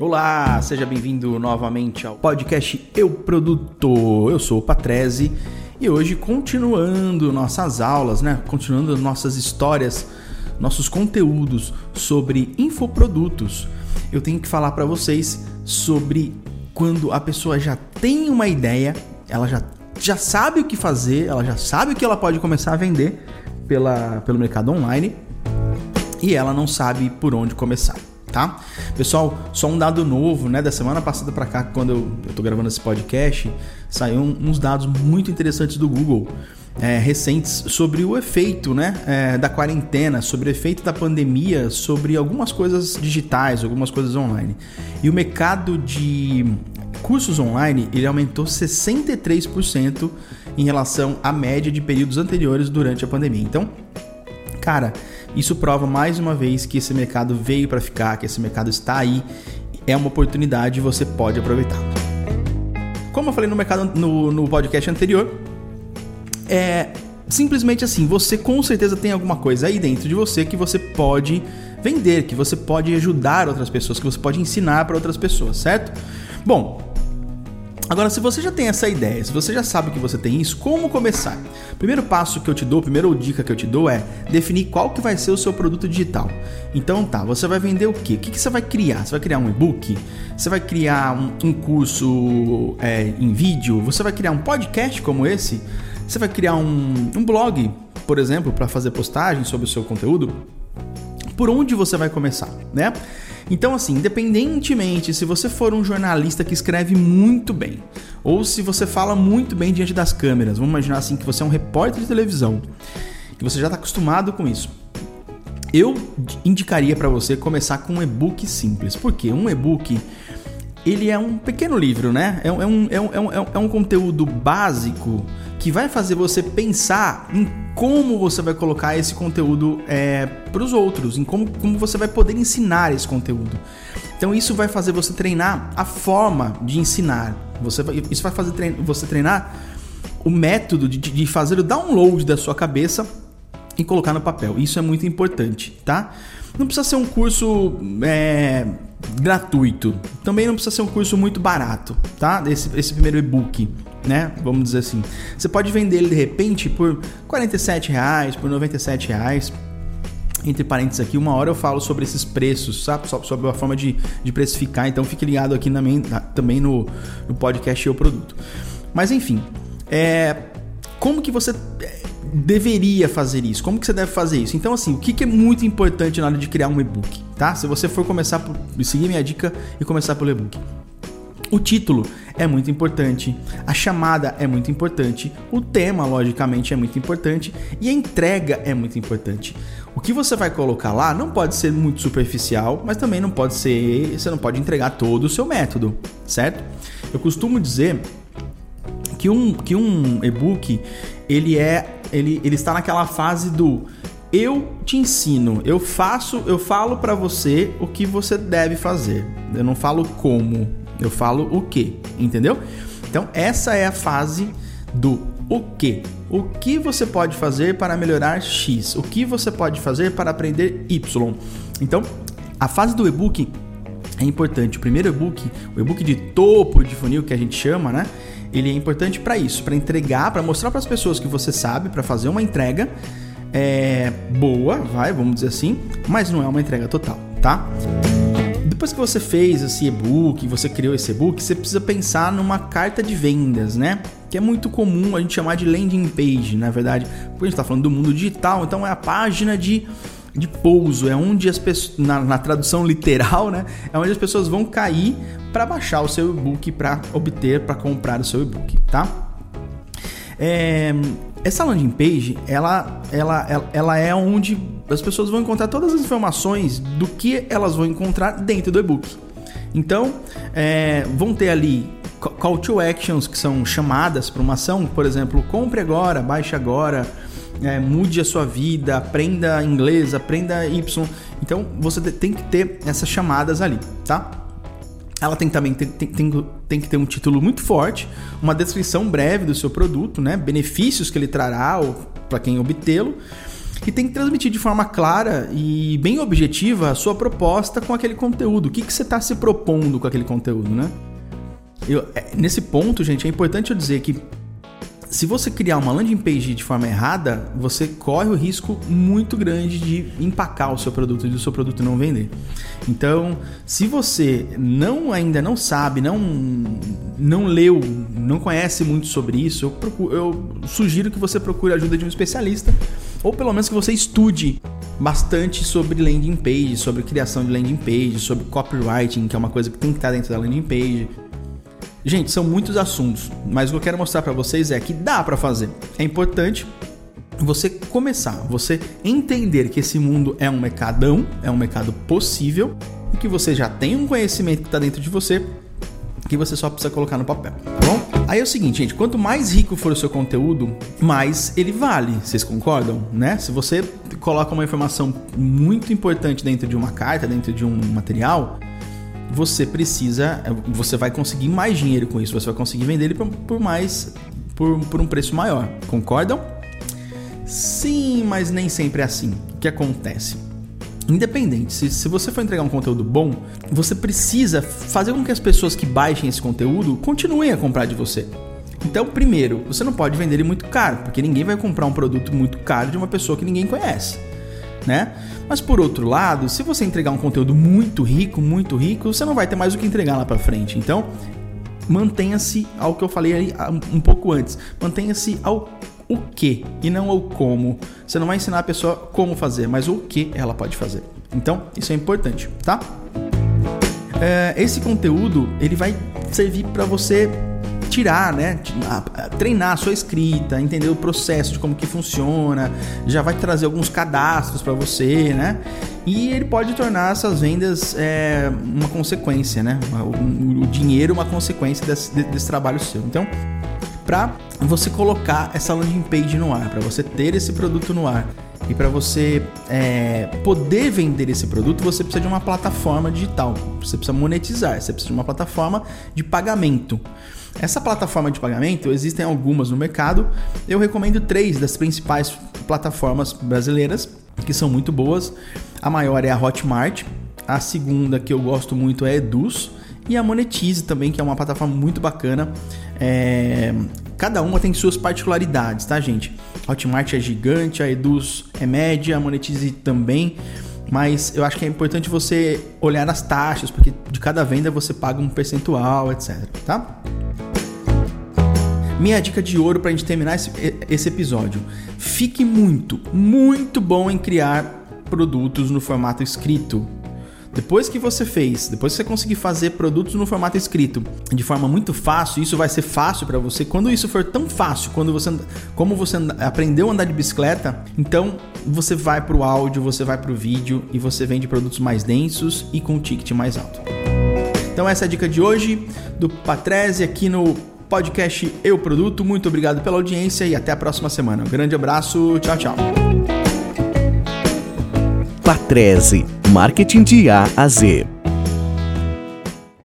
Olá, seja bem-vindo novamente ao podcast Eu Produto. Eu sou o Patrese e hoje continuando nossas aulas, né? Continuando nossas histórias, nossos conteúdos sobre infoprodutos. Eu tenho que falar para vocês sobre quando a pessoa já tem uma ideia, ela já, já sabe o que fazer, ela já sabe o que ela pode começar a vender pela, pelo mercado online e ela não sabe por onde começar tá? Pessoal, só um dado novo, né? Da semana passada para cá, quando eu, eu tô gravando esse podcast, saiu uns dados muito interessantes do Google. É, recentes sobre o efeito né, é, da quarentena, sobre o efeito da pandemia, sobre algumas coisas digitais, algumas coisas online. E o mercado de cursos online ele aumentou 63% em relação à média de períodos anteriores durante a pandemia. Então, cara, isso prova mais uma vez que esse mercado veio para ficar, que esse mercado está aí, é uma oportunidade e você pode aproveitar. Como eu falei no mercado no, no podcast anterior, é simplesmente assim, você com certeza tem alguma coisa aí dentro de você que você pode vender, que você pode ajudar outras pessoas, que você pode ensinar para outras pessoas, certo? Bom, Agora, se você já tem essa ideia, se você já sabe que você tem isso, como começar? Primeiro passo que eu te dou, primeira dica que eu te dou é definir qual que vai ser o seu produto digital. Então tá, você vai vender o quê? O que, que você vai criar? Você vai criar um e-book? Você vai criar um, um curso é, em vídeo? Você vai criar um podcast como esse? Você vai criar um, um blog, por exemplo, para fazer postagem sobre o seu conteúdo? Por onde você vai começar, né? Então, assim, independentemente se você for um jornalista que escreve muito bem, ou se você fala muito bem diante das câmeras, vamos imaginar assim que você é um repórter de televisão, que você já está acostumado com isso. Eu indicaria para você começar com um e-book simples, porque um e-book ele é um pequeno livro, né? É um, é um, é um, é um é conteúdo básico que vai fazer você pensar em como você vai colocar esse conteúdo é, para os outros, em como, como você vai poder ensinar esse conteúdo. Então isso vai fazer você treinar a forma de ensinar. Você vai, isso vai fazer trein, você treinar o método de, de fazer o download da sua cabeça e colocar no papel. Isso é muito importante, tá? Não precisa ser um curso é, gratuito. Também não precisa ser um curso muito barato, tá? Esse, esse primeiro e-book né? Vamos dizer assim. Você pode vender ele de repente por 47 reais, por 97 reais. Entre parênteses aqui, uma hora eu falo sobre esses preços, sabe? Sobre a forma de, de precificar, então fique ligado aqui na, na, também no, no podcast Eu Produto. Mas enfim, é, como que você deveria fazer isso? Como que você deve fazer isso? Então, assim, o que, que é muito importante na hora de criar um e-book, tá? Se você for começar por seguir minha dica e começar pelo e-book. O título é muito importante, a chamada é muito importante, o tema, logicamente, é muito importante e a entrega é muito importante. O que você vai colocar lá não pode ser muito superficial, mas também não pode ser. Você não pode entregar todo o seu método, certo? Eu costumo dizer que um, que um e-book ele é ele, ele está naquela fase do eu te ensino, eu faço, eu falo para você o que você deve fazer. Eu não falo como, eu falo o que, entendeu? Então, essa é a fase do o que. O que você pode fazer para melhorar X? O que você pode fazer para aprender Y? Então, a fase do e-book é importante. O primeiro e-book, o e-book de topo de funil que a gente chama, né? Ele é importante para isso, para entregar, para mostrar para as pessoas que você sabe, para fazer uma entrega é, boa, vai, vamos dizer assim, mas não é uma entrega total, tá? Depois que você fez esse e-book, você criou esse e-book, você precisa pensar numa carta de vendas, né? Que é muito comum a gente chamar de landing page, na verdade, porque a gente está falando do mundo digital, então é a página de, de pouso, é onde as pessoas, na, na tradução literal, né? É onde as pessoas vão cair para baixar o seu e-book, para obter, para comprar o seu e-book, tá? É, essa landing page, ela, ela, ela, ela é onde as pessoas vão encontrar todas as informações do que elas vão encontrar dentro do e-book. Então, é, vão ter ali call to actions, que são chamadas para uma ação, por exemplo, compre agora, baixe agora, é, mude a sua vida, aprenda inglês, aprenda Y. Então, você tem que ter essas chamadas ali, tá? Ela tem também tem, tem, tem que ter um título muito forte, uma descrição breve do seu produto, né? benefícios que ele trará para quem obtê-lo e tem que transmitir de forma clara e bem objetiva a sua proposta com aquele conteúdo. O que, que você está se propondo com aquele conteúdo, né? Eu, é, nesse ponto, gente, é importante eu dizer que se você criar uma landing page de forma errada, você corre o risco muito grande de empacar o seu produto e o seu produto não vender. Então, se você não ainda não sabe, não não leu, não conhece muito sobre isso, eu, procuro, eu sugiro que você procure a ajuda de um especialista ou pelo menos que você estude bastante sobre landing page, sobre criação de landing page, sobre copywriting, que é uma coisa que tem que estar dentro da landing page Gente, são muitos assuntos, mas o que eu quero mostrar para vocês é que dá para fazer. É importante você começar, você entender que esse mundo é um mercadão, é um mercado possível e que você já tem um conhecimento que está dentro de você que você só precisa colocar no papel, tá bom? Aí é o seguinte, gente, quanto mais rico for o seu conteúdo, mais ele vale. Vocês concordam, né? Se você coloca uma informação muito importante dentro de uma carta, dentro de um material, você precisa, você vai conseguir mais dinheiro com isso, você vai conseguir vender ele por, por mais, por, por um preço maior. Concordam? Sim, mas nem sempre é assim. O que acontece? Independente, se, se você for entregar um conteúdo bom, você precisa fazer com que as pessoas que baixem esse conteúdo continuem a comprar de você. Então, primeiro, você não pode vender ele muito caro, porque ninguém vai comprar um produto muito caro de uma pessoa que ninguém conhece né? Mas por outro lado, se você entregar um conteúdo muito rico, muito rico, você não vai ter mais o que entregar lá para frente. Então, mantenha-se ao que eu falei aí um pouco antes. Mantenha-se ao o que e não ao como. Você não vai ensinar a pessoa como fazer, mas o que ela pode fazer. Então, isso é importante, tá? É, esse conteúdo ele vai servir para você tirar, né? Treinar a sua escrita, entender o processo de como que funciona, já vai trazer alguns cadastros para você, né? E ele pode tornar essas vendas é, uma consequência, né? O, o dinheiro uma consequência desse, desse trabalho seu. Então, para você colocar essa landing page no ar, para você ter esse produto no ar e para você é, poder vender esse produto, você precisa de uma plataforma digital. Você precisa monetizar, você precisa de uma plataforma de pagamento. Essa plataforma de pagamento, existem algumas no mercado. Eu recomendo três das principais plataformas brasileiras, que são muito boas. A maior é a Hotmart, a segunda que eu gosto muito é a Eduz e a Monetize também, que é uma plataforma muito bacana. É... Cada uma tem suas particularidades, tá, gente? Hotmart é gigante, a Eduz é média, a Monetize também. Mas eu acho que é importante você olhar as taxas, porque de cada venda você paga um percentual, etc. Tá? Minha dica de ouro para a gente terminar esse, esse episódio: fique muito, muito bom em criar produtos no formato escrito. Depois que você fez, depois que você conseguir fazer produtos no formato escrito de forma muito fácil, isso vai ser fácil para você. Quando isso for tão fácil, quando você como você aprendeu a andar de bicicleta, então você vai para o áudio, você vai para o vídeo e você vende produtos mais densos e com um ticket mais alto. Então essa é a dica de hoje do Patrese aqui no podcast Eu Produto. Muito obrigado pela audiência e até a próxima semana. Um grande abraço, tchau, tchau. Patrese, marketing de A a Z.